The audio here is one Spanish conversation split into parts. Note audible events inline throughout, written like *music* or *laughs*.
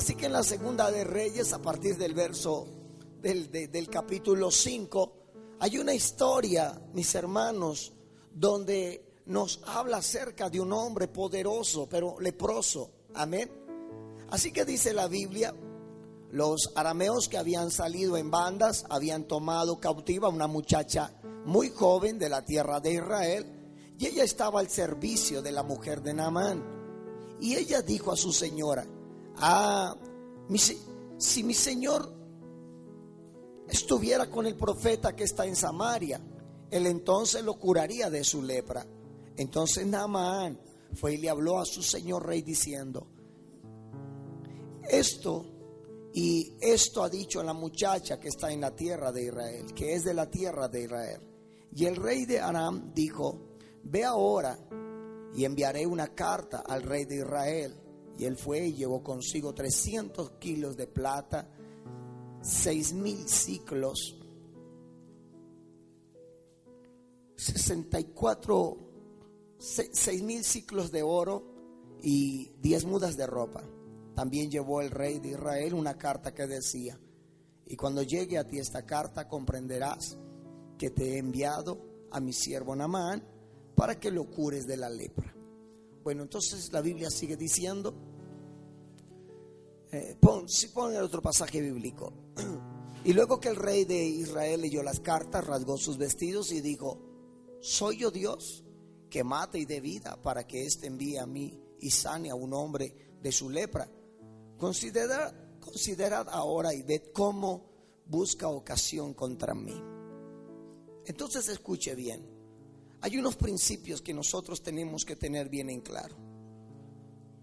Así que en la segunda de Reyes, a partir del verso del, de- del capítulo 5, hay una historia, mis hermanos, donde nos habla acerca de un hombre poderoso, pero leproso. Amén. Así que dice la Biblia, los arameos que habían salido en bandas habían tomado cautiva a una muchacha muy joven de la tierra de Israel y ella estaba al servicio de la mujer de Naamán. Y ella dijo a su señora, ah, si mi señor estuviera con el profeta que está en Samaria, él entonces lo curaría de su lepra. Entonces Naamán fue y le habló a su señor rey diciendo, esto y esto ha dicho la muchacha que está en la tierra de Israel, que es de la tierra de Israel. Y el rey de Aram dijo, ve ahora y enviaré una carta al rey de Israel. Y él fue y llevó consigo 300 kilos de plata, seis mil ciclos, 64, se- seis mil ciclos de oro y 10 mudas de ropa. También llevó el rey de Israel una carta que decía, y cuando llegue a ti esta carta comprenderás que te he enviado a mi siervo Namán para que lo cures de la lepra. Bueno, entonces la Biblia sigue diciendo, eh, pon, pon el otro pasaje bíblico. *clears throat* Y luego que el rey de Israel leyó las cartas, rasgó sus vestidos y dijo, ¿soy yo Dios que mate y dé vida para que éste envíe a mí y sane a un hombre de su lepra? Considerad ahora y ved cómo busca ocasión contra mí. Entonces escuche bien. Hay unos principios que nosotros tenemos que tener bien en claro.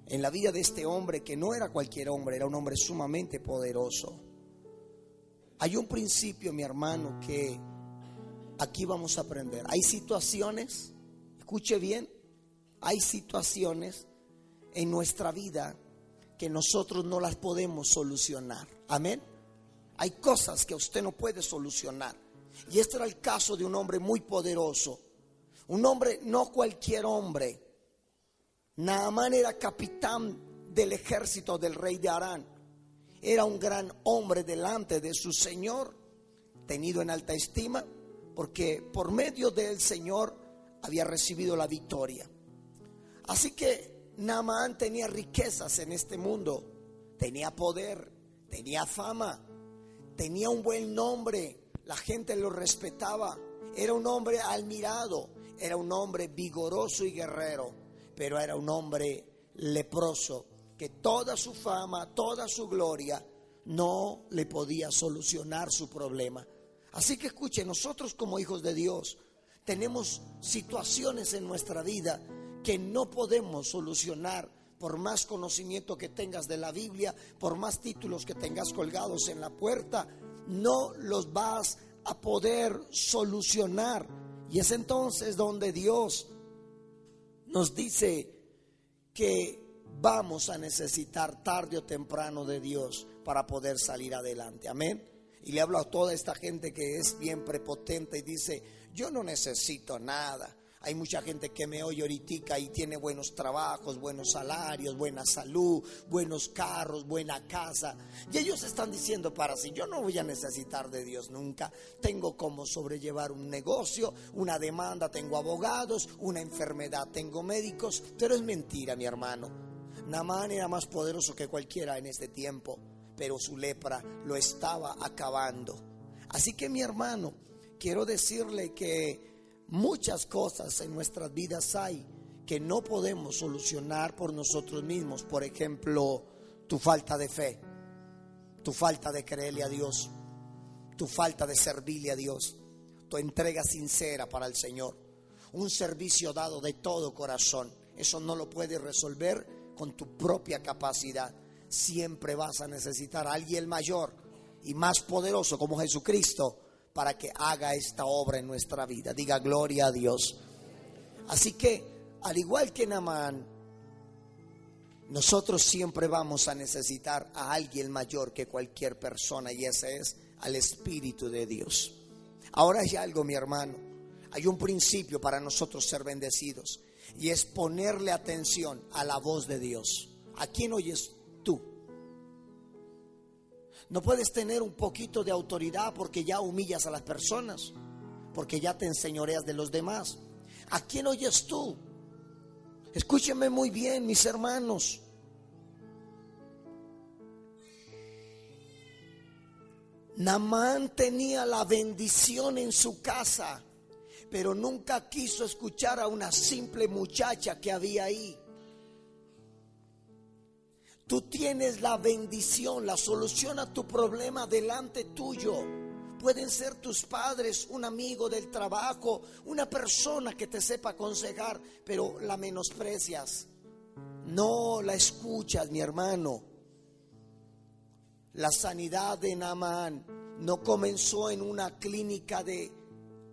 En la vida de este hombre, que no era cualquier hombre, era un hombre sumamente poderoso. Hay un principio, mi hermano, que aquí vamos a aprender. Hay situaciones, escuche bien, hay situaciones en nuestra vida que nosotros no las podemos solucionar. Amén. Hay cosas que usted no puede solucionar. Y este era el caso de un hombre muy poderoso. Un hombre, no cualquier hombre. Naamán era capitán del ejército del rey de Arán. Era un gran hombre delante de su Señor, tenido en alta estima, porque por medio del Señor había recibido la victoria. Así que Naamán tenía riquezas en este mundo, tenía poder, tenía fama, tenía un buen nombre, la gente lo respetaba, era un hombre admirado, era un hombre vigoroso y guerrero, pero era un hombre leproso, que toda su fama, toda su gloria no le podía solucionar su problema. Así que escuche, nosotros como hijos de Dios tenemos situaciones en nuestra vida que no podemos solucionar por más conocimiento que tengas de la Biblia, por más títulos que tengas colgados en la puerta, no los vas a poder solucionar. Y es entonces donde Dios nos dice que vamos a necesitar tarde o temprano de Dios para poder salir adelante. Amén. Y le hablo a toda esta gente que es bien prepotente y dice, yo no necesito nada. Hay mucha gente que me oye ahorita y tiene buenos trabajos, buenos salarios, buena salud, buenos carros, buena casa. Y ellos están diciendo para sí, yo no voy a necesitar de Dios nunca. Tengo como sobrellevar un negocio, una demanda, tengo abogados, una enfermedad, tengo médicos. Pero es mentira, mi hermano. Namán era más poderoso que cualquiera en este tiempo, pero su lepra lo estaba acabando. Así que mi hermano, quiero decirle que muchas cosas en nuestras vidas hay que no podemos solucionar por nosotros mismos. Por ejemplo, tu falta de fe, tu falta de creerle a Dios, tu falta de servirle a Dios, tu entrega sincera para el Señor, un servicio dado de todo corazón. Eso no lo puedes resolver con tu propia capacidad. siempre vas a necesitar a alguien mayor y más poderoso como Jesucristo para que haga esta obra en nuestra vida. Diga gloria a Dios. Así que, al igual que Namán, nosotros siempre vamos a necesitar a alguien mayor que cualquier persona y ese es al Espíritu de Dios. Ahora hay algo, mi hermano. Hay un principio para nosotros ser bendecidos y es ponerle atención a la voz de Dios. ¿A quién oyes? No puedes tener un poquito de autoridad porque ya humillas a las personas, porque ya te enseñoreas de los demás. ¿A quién oyes tú? Escúchenme muy bien, mis hermanos. Namán tenía la bendición en su casa, pero nunca quiso escuchar a una simple muchacha que había ahí. Tú tienes la bendición, la solución a tu problema delante tuyo. Pueden ser tus padres, un amigo del trabajo, una persona que te sepa aconsejar, pero la menosprecias. No la escuchas, mi hermano. La sanidad de Naamán no comenzó en una clínica de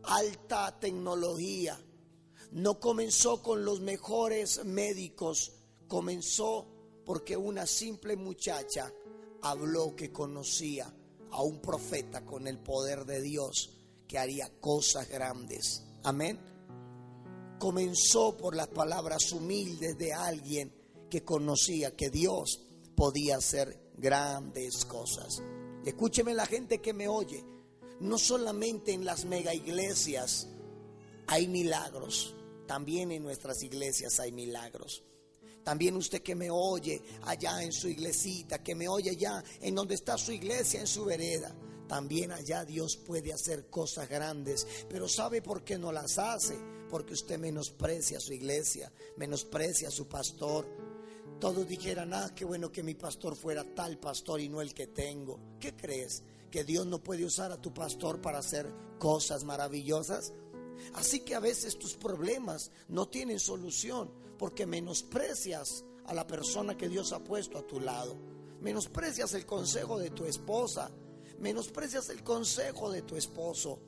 alta tecnología. No comenzó con los mejores médicos. Comenzó porque una simple muchacha habló que conocía a un profeta con el poder de Dios que haría cosas grandes. Amén. Comenzó por las palabras humildes de alguien que conocía que Dios podía hacer grandes cosas. Escúcheme la gente que me oye. No solamente en las mega iglesias hay milagros, también en nuestras iglesias hay milagros. También usted que me oye allá en su iglesita, que me oye allá en donde está su iglesia, en su vereda. También allá Dios puede hacer cosas grandes. Pero ¿sabe por qué no las hace? Porque usted menosprecia su iglesia, menosprecia a su pastor. Todos dijeran, ah, qué bueno que mi pastor fuera tal pastor y no el que tengo. ¿Qué crees? ¿Que Dios no puede usar a tu pastor para hacer cosas maravillosas? Así que a veces tus problemas no tienen solución porque menosprecias a la persona que Dios ha puesto a tu lado. Menosprecias el consejo de tu esposa. Menosprecias el consejo de tu esposo.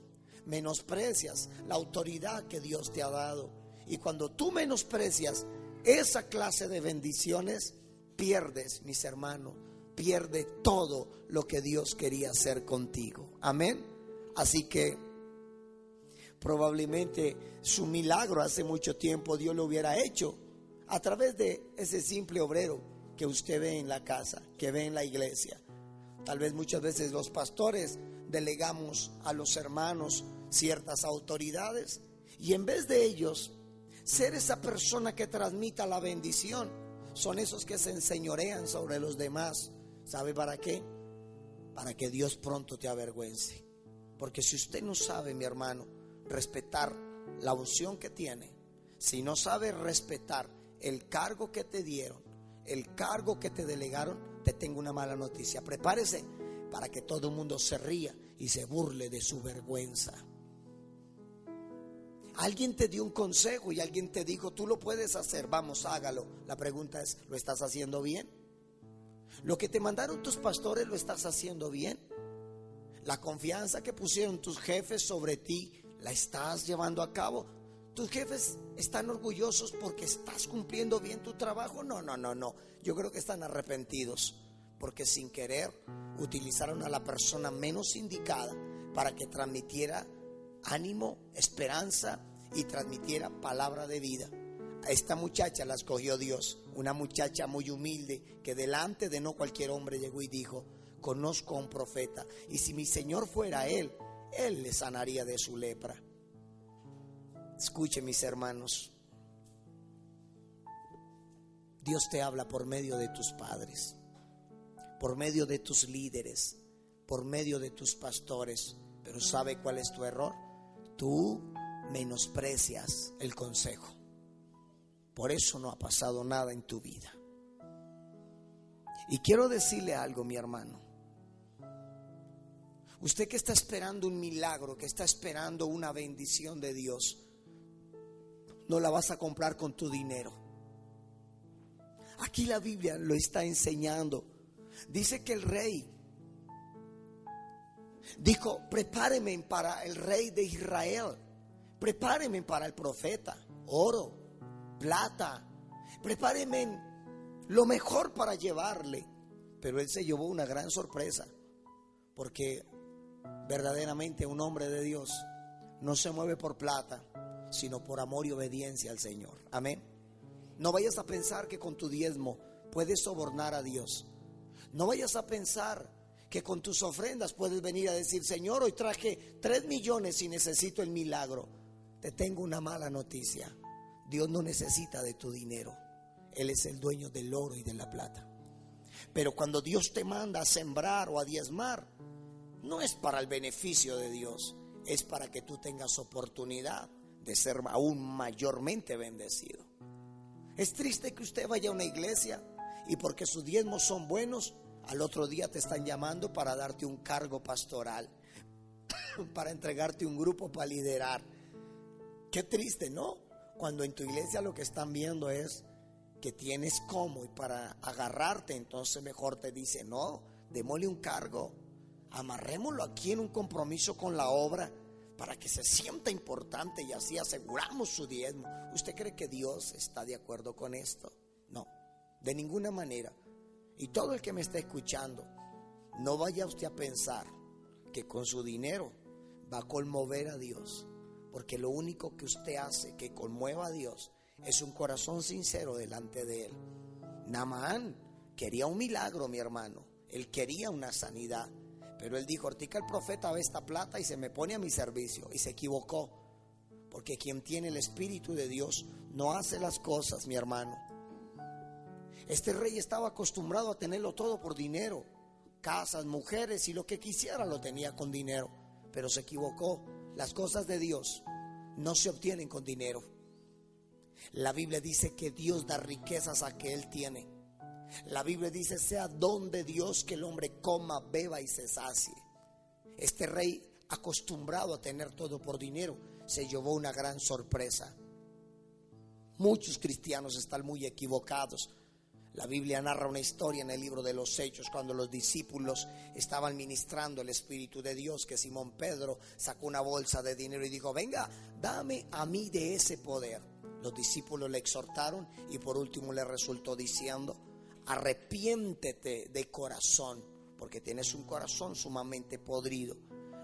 Menosprecias la autoridad que Dios te ha dado. Y cuando tú menosprecias esa clase de bendiciones, pierdes, mis hermanos, pierde todo lo que Dios quería hacer contigo. Amén. Así que probablemente su milagro hace mucho tiempo Dios lo hubiera hecho a través de ese simple obrero que usted ve en la casa, que ve en la iglesia. Tal vez muchas veces los pastores delegamos a los hermanos ciertas autoridades y en vez de ellos ser esa persona que transmita la bendición, son esos que se enseñorean sobre los demás. ¿Sabe para qué? Para que Dios pronto te avergüence. Porque si usted no sabe, mi hermano, respetar la unción que tiene, si no sabe respetar el cargo que te dieron, el cargo que te delegaron, te tengo una mala noticia. Prepárese para que todo el mundo se ría y se burle de su vergüenza. Alguien te dio un consejo y alguien te dijo, tú lo puedes hacer, vamos, hágalo. La pregunta es, ¿lo estás haciendo bien? Lo que te mandaron tus pastores, ¿lo estás haciendo bien? La confianza que pusieron tus jefes sobre ti, ¿la estás llevando a cabo? ¿Tus jefes están orgullosos porque estás cumpliendo bien tu trabajo? No, no, no, no. Yo creo que están arrepentidos porque sin querer utilizaron a la persona menos indicada para que transmitiera ánimo, esperanza y transmitiera palabra de vida. A esta muchacha la escogió Dios, una muchacha muy humilde que delante de no cualquier hombre llegó y dijo, conozco a un profeta y si mi Señor fuera él, él le sanaría de su lepra. Escuche mis hermanos, Dios te habla por medio de tus padres, por medio de tus líderes, por medio de tus pastores, pero ¿sabe cuál es tu error? tú menosprecias el consejo. Por eso no ha pasado nada en tu vida. Y quiero decirle algo, mi hermano. Usted que está esperando un milagro, que está esperando una bendición de Dios, no la vas a comprar con tu dinero. Aquí la Biblia lo está enseñando Dice que el rey dijo, prepárenme para el rey de Israel, prepárenme para el profeta, oro, plata, prepárenme lo mejor para llevarle. Pero él se llevó una gran sorpresa, porque verdaderamente un hombre de Dios no se mueve por plata, sino por amor y obediencia al Señor. Amén. No vayas a pensar que con tu diezmo puedes sobornar a Dios. No vayas a pensar que con tus ofrendas puedes venir a decir, Señor, hoy traje tres millones y necesito el milagro. Te tengo una mala noticia. Dios no necesita de tu dinero. Él es el dueño del oro y de la plata. Pero cuando Dios te manda a sembrar o a diezmar, no es para el beneficio de Dios, es para que tú tengas oportunidad de ser aún mayormente bendecido. Es triste que usted vaya a una iglesia y porque sus diezmos son buenos, al otro día te están llamando para darte un cargo pastoral, *coughs* para entregarte un grupo para liderar. Qué triste, ¿no? Cuando en tu iglesia lo que están viendo es que tienes como y para agarrarte, entonces mejor te dice, no, démosle un cargo, amarrémoslo aquí en un compromiso con la obra para que se sienta importante y así aseguramos su diezmo. ¿Usted cree que Dios está de acuerdo con esto? No, de ninguna manera. Y todo el que me está escuchando, no vaya usted a pensar que con su dinero va a conmover a Dios, porque lo único que usted hace que conmueva a Dios es un corazón sincero delante de Él. Namán quería un milagro, mi hermano. Él quería una sanidad. Pero él dijo, Ortica el profeta ve esta plata y se me pone a mi servicio. Y se equivocó. Porque quien tiene el Espíritu de Dios no hace las cosas, mi hermano. Este rey estaba acostumbrado a tenerlo todo por dinero. Casas, mujeres y lo que quisiera lo tenía con dinero. Pero se equivocó. Las cosas de Dios no se obtienen con dinero. La Biblia dice que Dios da riquezas a que Él tiene. La Biblia dice, sea don de Dios que el hombre coma, beba y se sacie. Este rey, acostumbrado a tener todo por dinero, se llevó una gran sorpresa. Muchos cristianos están muy equivocados. La Biblia narra una historia en el libro de los Hechos cuando los discípulos estaban ministrando el Espíritu de Dios, que Simón Pedro sacó una bolsa de dinero y dijo, venga, dame a mí de ese poder. Los discípulos le exhortaron y por último le resultó diciendo, arrepiéntete de corazón, porque tienes un corazón sumamente podrido.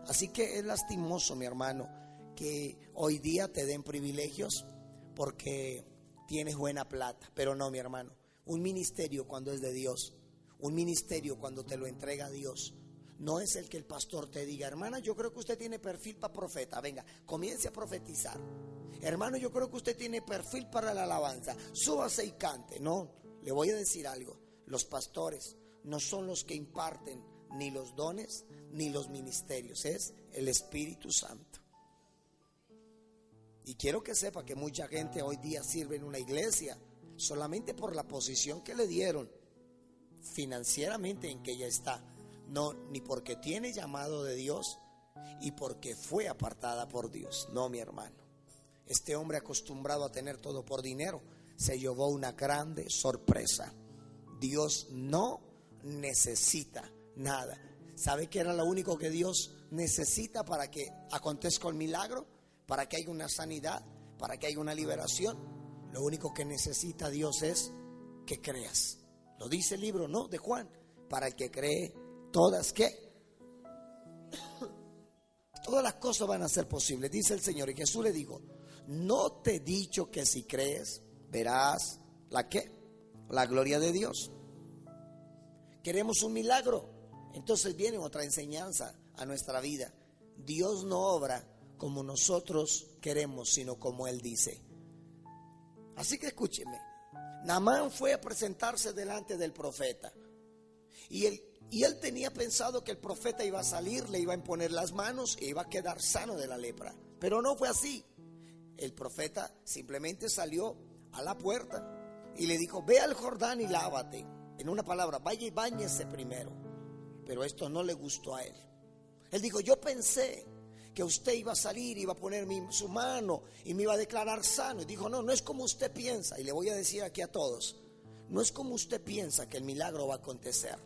Así que es lastimoso, mi hermano, que hoy día te den privilegios porque tienes buena plata, pero no, mi hermano. Un ministerio cuando es de Dios, un ministerio cuando te lo entrega Dios, no es el que el pastor te diga, hermana, yo creo que usted tiene perfil para profeta, venga, comience a profetizar. Hermano, yo creo que usted tiene perfil para la alabanza, súbase y cante. No, le voy a decir algo, los pastores no son los que imparten ni los dones ni los ministerios, es el Espíritu Santo. Y quiero que sepa que mucha gente hoy día sirve en una iglesia solamente por la posición que le dieron financieramente en que ella está, no ni porque tiene llamado de Dios y porque fue apartada por Dios, no mi hermano. Este hombre acostumbrado a tener todo por dinero se llevó una grande sorpresa. Dios no necesita nada. ¿Sabe qué era lo único que Dios necesita para que acontezca el milagro? Para que haya una sanidad, para que haya una liberación. Lo único que necesita Dios es que creas. Lo dice el libro, ¿no? De Juan. Para el que cree, todas que *coughs* todas las cosas van a ser posibles, dice el Señor. Y Jesús le dijo, no te he dicho que si crees, verás la que, la gloria de Dios. Queremos un milagro. Entonces viene otra enseñanza a nuestra vida. Dios no obra como nosotros queremos, sino como Él dice. Así que escúcheme. Namán fue a presentarse delante del profeta. Y él, y él tenía pensado que el profeta iba a salir, le iba a imponer las manos e iba a quedar sano de la lepra. Pero no fue así. El profeta simplemente salió a la puerta y le dijo, ve al Jordán y lávate. En una palabra, vaya y bañese primero. Pero esto no le gustó a él. Él dijo, yo pensé que usted iba a salir, iba a poner su mano y me iba a declarar sano. Y dijo, no, no es como usted piensa. Y le voy a decir aquí a todos, no es como usted piensa que el milagro va a acontecer.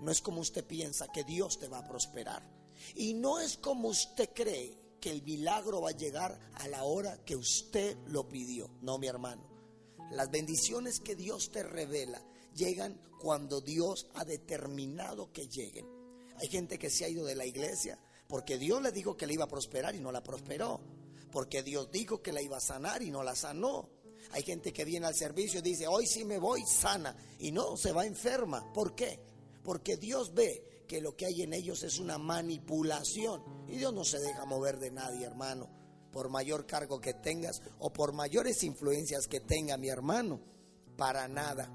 no es como usted piensa que Dios te va a prosperar. Y no es como usted cree que el milagro va a llegar a la hora que usted lo pidió. No, mi hermano. Las bendiciones que Dios te revela llegan cuando Dios ha determinado que lleguen. Hay gente que se ha ido de la iglesia porque Dios le dijo que le iba a prosperar y no la prosperó. Porque Dios dijo que la iba a sanar y no la sanó. Hay gente que viene al servicio y dice, hoy sí me voy sana y no, se va enferma. ¿Por qué? Porque Dios ve que lo que hay en ellos es una manipulación. Y Dios no se deja mover de nadie, hermano. Por mayor cargo que tengas o por mayores influencias que tenga mi hermano. Para nada.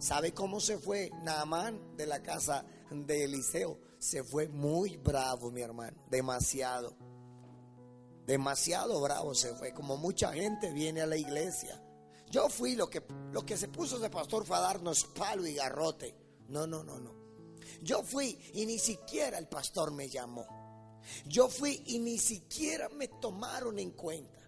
¿Sabe cómo se fue Naamán de la casa de Eliseo? Se fue muy bravo, mi hermano. Demasiado. Demasiado bravo se fue. Como mucha gente viene a la iglesia. Yo fui lo que, lo que se puso de pastor fue a darnos palo y garrote. No, no, no, no. Yo fui y ni siquiera el pastor me llamó. Yo fui y ni siquiera me tomaron en cuenta.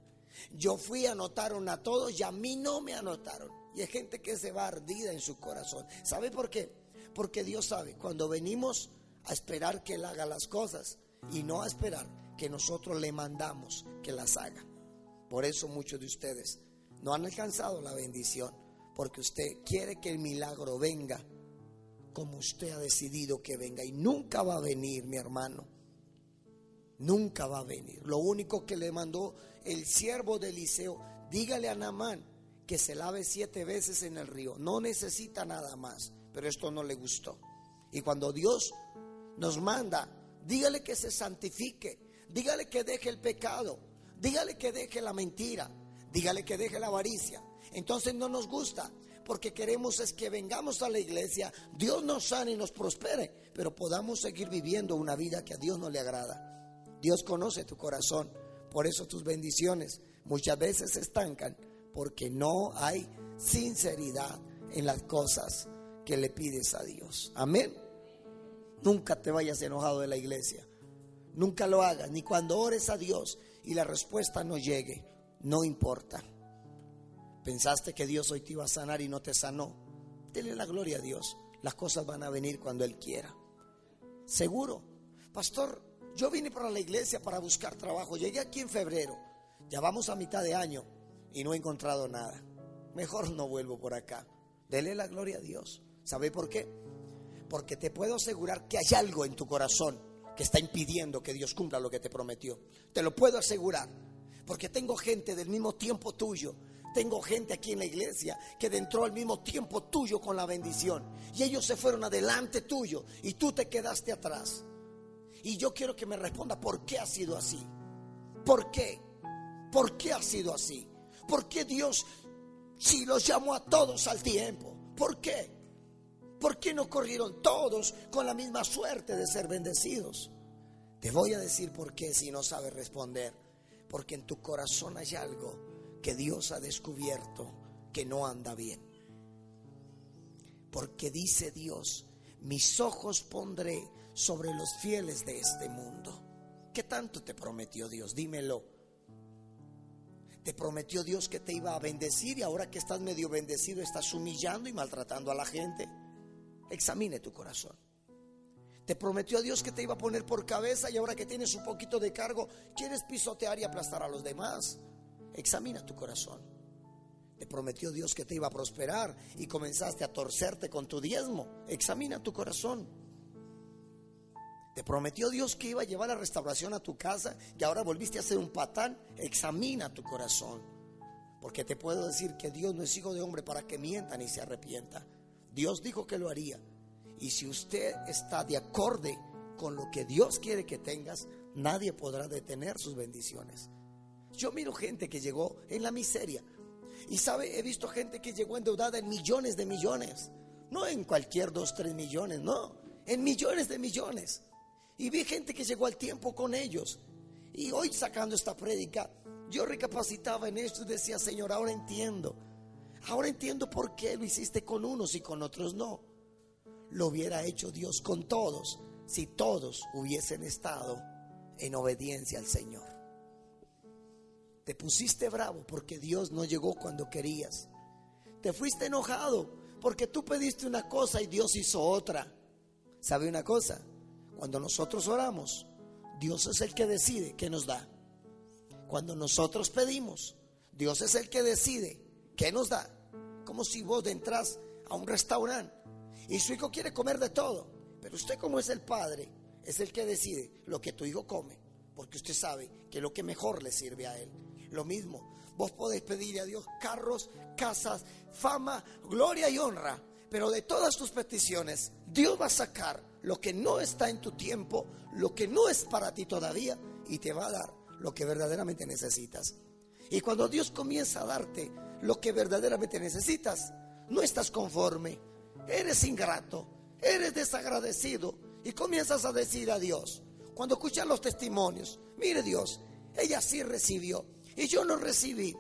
Yo fui, anotaron a todos y a mí no me anotaron. Y hay gente que se va ardida en su corazón. ¿Sabe por qué? Porque Dios sabe, cuando venimos a esperar que Él haga las cosas y no a esperar que nosotros le mandamos que las haga. Por eso muchos de ustedes no han alcanzado la bendición, porque usted quiere que el milagro venga como usted ha decidido que venga y nunca va a venir, mi hermano. Nunca va a venir. Lo único que le mandó el siervo de Eliseo, dígale a Namán que se lave siete veces en el río. No necesita nada más, pero esto no le gustó. Y cuando Dios nos manda, dígale que se santifique, dígale que deje el pecado, dígale que deje la mentira, dígale que deje la avaricia. Entonces no nos gusta, porque queremos es que vengamos a la iglesia, Dios nos sane y nos prospere, pero podamos seguir viviendo una vida que a Dios no le agrada. Dios conoce tu corazón, por eso tus bendiciones muchas veces se estancan, porque no hay sinceridad en las cosas que le pides a Dios. Amén. Nunca te vayas enojado de la iglesia. Nunca lo hagas, ni cuando ores a Dios y la respuesta no llegue, no importa. Pensaste que Dios hoy te iba a sanar y no te sanó. Dele la gloria a Dios. Las cosas van a venir cuando Él quiera. Seguro. Pastor, yo vine para la iglesia para buscar trabajo. Llegué aquí en febrero. Ya vamos a mitad de año y no he encontrado nada. Mejor no vuelvo por acá. Dele la gloria a Dios. ¿Sabe por qué? Porque te puedo asegurar que hay algo en tu corazón que está impidiendo que Dios cumpla lo que te prometió. Te lo puedo asegurar. Porque tengo gente del mismo tiempo tuyo tengo gente aquí en la iglesia que entró al mismo tiempo tuyo con la bendición. Y ellos se fueron adelante tuyo y tú te quedaste atrás. Y yo quiero que me responda por qué ha sido así. ¿Por qué? ¿Por qué ha sido así? ¿Por qué Dios si los llamó a todos al tiempo? ¿Por qué? ¿Por qué no corrieron todos con la misma suerte de ser bendecidos? Te voy a decir por qué si no sabes responder. Porque en tu corazón hay algo que Dios ha descubierto que no anda bien. Porque dice Dios, mis ojos pondré sobre los fieles de este mundo. ¿Qué tanto te prometió Dios? Dímelo. Te prometió Dios que te iba a bendecir y ahora que estás medio bendecido estás humillando y maltratando a la gente. Examine tu corazón. Te prometió Dios que te iba a poner por cabeza y ahora que tienes un poquito de cargo, quieres pisotear y aplastar a los demás. Examina tu corazón. Te prometió Dios que te iba a prosperar y comenzaste a torcerte con tu diezmo. Examina tu corazón. Te prometió Dios que iba a llevar la restauración a tu casa y ahora volviste a ser un patán. Examina tu corazón. Porque te puedo decir que Dios no es hijo de hombre para que mienta ni se arrepienta. Dios dijo que lo haría. Y si usted está de acorde con lo que Dios quiere que tengas, nadie podrá detener sus bendiciones. Yo miro gente que llegó en la miseria. Y sabe, he visto gente que llegó endeudada en millones de millones. No en cualquier dos, tres millones, no. En millones de millones. Y vi gente que llegó al tiempo con ellos. Y hoy sacando esta prédica, yo recapacitaba en esto y decía, Señor, ahora entiendo. Ahora entiendo por qué lo hiciste con unos y con otros no. Lo hubiera hecho Dios con todos si todos hubiesen estado en obediencia al Señor. Te pusiste bravo porque Dios no llegó cuando querías. Te fuiste enojado porque tú pediste una cosa y Dios hizo otra. ¿Sabe una cosa? Cuando nosotros oramos, Dios es el que decide qué nos da. Cuando nosotros pedimos, Dios es el que decide qué nos da. Como si vos entras a un restaurante y su hijo quiere comer de todo, pero usted como es el padre, es el que decide lo que tu hijo come, porque usted sabe que es lo que mejor le sirve a él. Lo mismo, vos podés pedirle a Dios carros, casas, fama, gloria y honra, pero de todas tus peticiones, Dios va a sacar lo que no está en tu tiempo, lo que no es para ti todavía, y te va a dar lo que verdaderamente necesitas. Y cuando Dios comienza a darte lo que verdaderamente necesitas, no estás conforme, eres ingrato, eres desagradecido y comienzas a decir a Dios, cuando escuchas los testimonios, mire Dios, ella sí recibió y yo no recibí.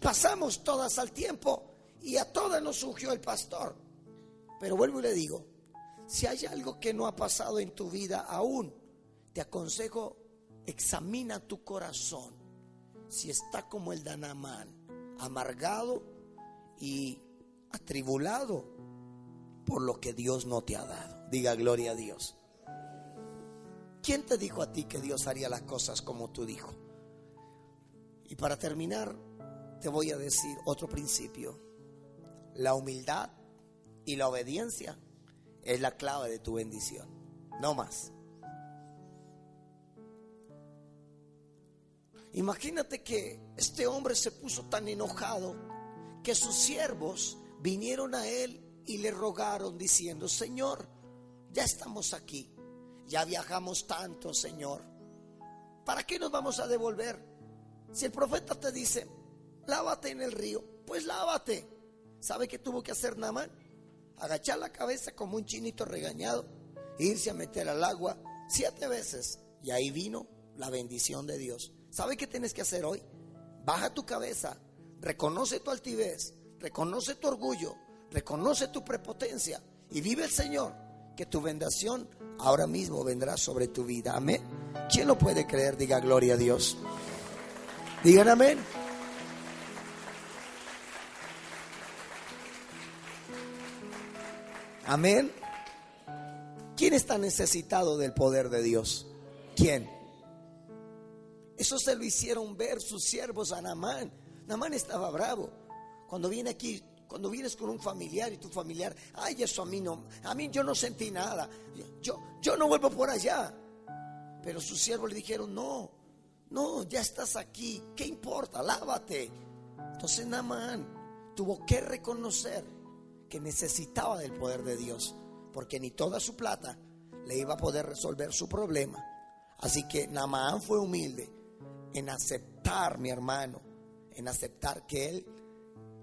Pasamos todas al tiempo y a todas nos surgió el pastor. Pero vuelvo y le digo, si hay algo que no ha pasado en tu vida aún, te aconsejo, examina tu corazón. Si está como el Danamán, amargado y atribulado por lo que Dios no te ha dado. Diga gloria a Dios. ¿Quién te dijo a ti que Dios haría las cosas como tú dijo? Y para terminar, te voy a decir otro principio. La humildad y la obediencia es la clave de tu bendición. No más. Imagínate que este hombre se puso tan enojado que sus siervos vinieron a él y le rogaron diciendo, Señor, ya estamos aquí, ya viajamos tanto, Señor. ¿Para qué nos vamos a devolver? Si el profeta te dice, lávate en el río, pues lávate. ¿Sabe qué tuvo que hacer Namán? Agachar la cabeza como un chinito regañado, irse a meter al agua siete veces. Y ahí vino la bendición de Dios. ¿Sabe qué tienes que hacer hoy? Baja tu cabeza, reconoce tu altivez, reconoce tu orgullo, reconoce tu prepotencia y vive el Señor, que tu bendición ahora mismo vendrá sobre tu vida. Amén. ¿Quién lo puede creer? Diga gloria a Dios. Digan amén. Amén. ¿Quién está necesitado del poder de Dios? ¿Quién? Eso se lo hicieron ver sus siervos a Namán. Namán estaba bravo. Cuando viene aquí, cuando vienes con un familiar y tu familiar, ay, eso a mí no, a mí yo no sentí nada. Yo, yo no vuelvo por allá. Pero sus siervos le dijeron, no, no, ya estás aquí, ¿qué importa? Lávate. Entonces Namán tuvo que reconocer necesitaba del poder de Dios, porque ni toda su plata le iba a poder resolver su problema. Así que Namán fue humilde en aceptar, mi hermano, en aceptar que él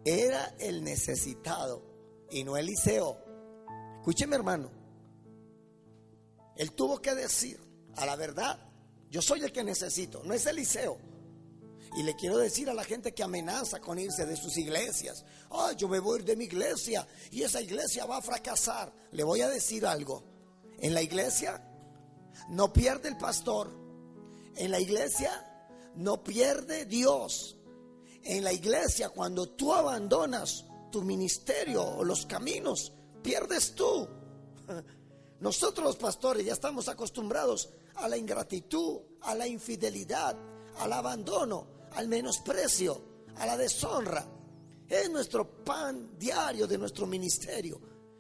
era el necesitado y no Eliseo. Escúcheme, hermano. Él tuvo que decir a la verdad, yo soy el que necesito, no es Eliseo. Y le quiero decir a la gente que amenaza con irse de sus iglesias, ay, yo me voy a ir de mi iglesia y esa iglesia va a fracasar. Le voy a decir algo. En la iglesia no pierde el pastor. En la iglesia no pierde Dios. En la iglesia cuando tú abandonas tu ministerio o los caminos, pierdes tú. *laughs* Nosotros los pastores ya estamos acostumbrados a la ingratitud, a la infidelidad, al abandono al menosprecio, a la deshonra. Es nuestro pan diario de nuestro ministerio.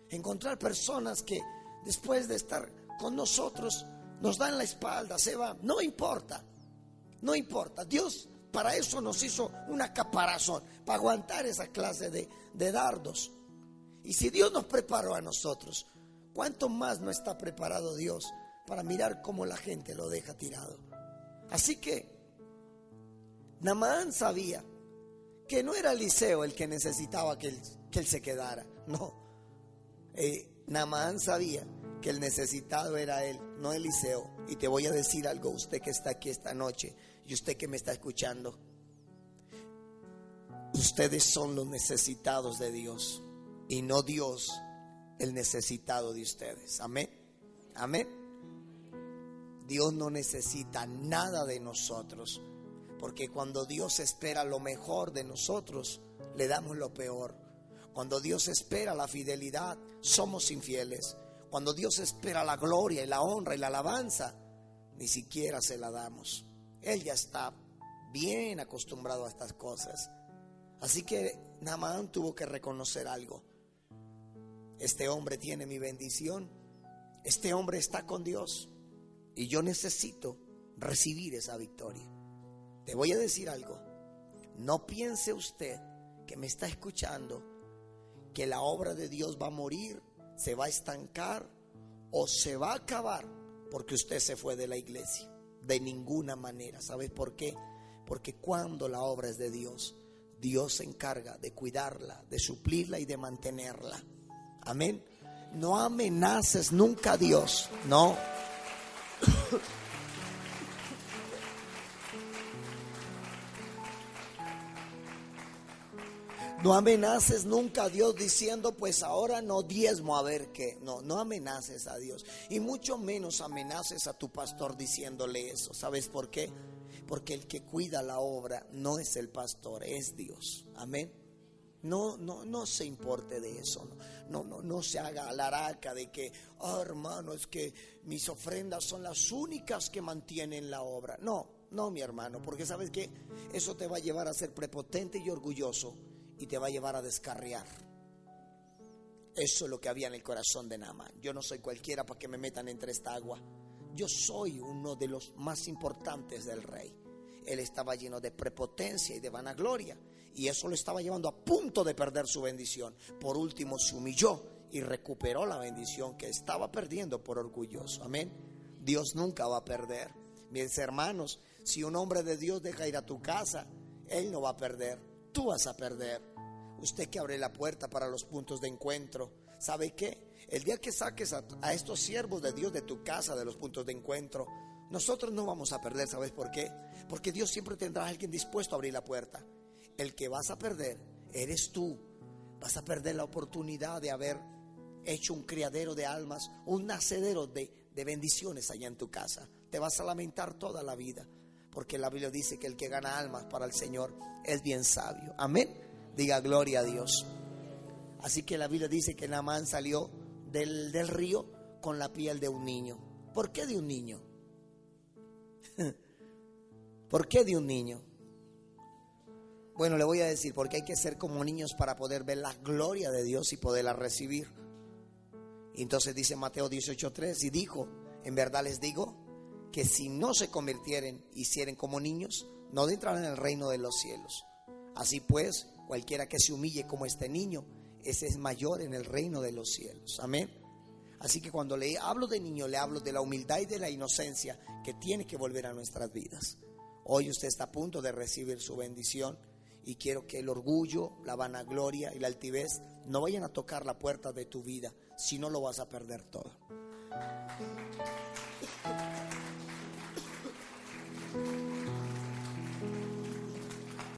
Encontrar personas que después de estar con nosotros nos dan la espalda, se van. No importa, no importa. Dios para eso nos hizo una caparazón, para aguantar esa clase de, de dardos. Y si Dios nos preparó a nosotros, ¿cuánto más no está preparado Dios para mirar cómo la gente lo deja tirado? Así que Namán sabía que no era Eliseo el que necesitaba que él, que él se quedara, no. Eh, Namán sabía que el necesitado era él, no Eliseo. Y te voy a decir algo, usted que está aquí esta noche y usted que me está escuchando. Ustedes son los necesitados de Dios y no Dios el necesitado de ustedes. Amén. Amén. Dios no necesita nada de nosotros. Porque cuando Dios espera lo mejor de nosotros, le damos lo peor. Cuando Dios espera la fidelidad, somos infieles. cuando Dios espera la gloria y la honra y la alabanza, ni siquiera se la damos. Él ya está bien acostumbrado a estas cosas. Así que Naamán tuvo que reconocer algo. Este hombre tiene mi bendición. Este hombre está con Dios. Y yo necesito recibir esa victoria. Te voy a decir algo. No piense usted que me está escuchando que la obra de Dios va a morir, se va a estancar o se va a acabar porque usted se fue de la iglesia. De ninguna manera. ¿Sabes por qué? Porque cuando la obra es de Dios, Dios se encarga de cuidarla, de suplirla y de mantenerla. Amén. No amenaces nunca a Dios, no. No amenaces nunca a Dios diciendo, pues ahora no diezmo a ver qué. No, no amenaces a Dios. Y mucho menos amenaces a tu pastor diciéndole eso. ¿Sabes por qué? Porque el que cuida la obra no es el pastor, es Dios. Amén. No, no, no se importe de eso. No, no, no, se haga la araca de que, oh hermano, es que mis ofrendas son las únicas que mantienen la obra. No, no, mi hermano, porque sabes que eso te va a llevar a ser prepotente y orgulloso y te va a llevar a descarriar. Eso es lo que había en el corazón de Naaman. Yo no soy cualquiera para que me metan entre esta agua. Yo soy uno de los más importantes del rey. Él estaba lleno de prepotencia y de vanagloria. Y eso lo estaba llevando a punto de perder su bendición. Por último se humilló y recuperó la bendición que estaba perdiendo por orgulloso. Amén. Dios nunca va a perder. Mis hermanos, si un hombre de Dios deja ir a tu casa, Él no va a perder. Tú vas a perder. Usted que abre la puerta para los puntos de encuentro, ¿sabe qué? El día que saques a, estos siervos de Dios de tu casa, de los puntos de encuentro, nosotros no vamos a perder, ¿sabes por qué? Porque Dios siempre tendrá a alguien dispuesto a abrir la puerta. El que vas a perder eres tú. Vas a perder la oportunidad de haber hecho un criadero de almas, un nacedero de, de bendiciones allá en tu casa. Te vas a lamentar toda la vida, porque la Biblia dice que el que gana almas para el Señor es bien sabio. Amén. Diga gloria a Dios. Así que la Biblia dice que Naamán salió del, del río con la piel de un niño. ¿Por qué de un niño? *laughs* ¿Por qué de un niño? Bueno, le voy a decir, porque hay que ser como niños para poder ver la gloria de Dios y poderla recibir. Entonces dice Mateo 18:3 y dijo, en verdad les digo que si no se convirtieren, hicieren como niños, no entrarán en el reino de los cielos. Así pues, Cualquiera que se humille como este niño, ese es mayor en el reino de los cielos. Amén. Así que cuando le hablo de niño, le hablo de la humildad y de la inocencia que tiene que volver a nuestras vidas. Hoy usted está a punto de recibir su bendición y quiero que el orgullo, la vanagloria y la altivez no vayan a tocar la puerta de tu vida, si no lo vas a perder todo.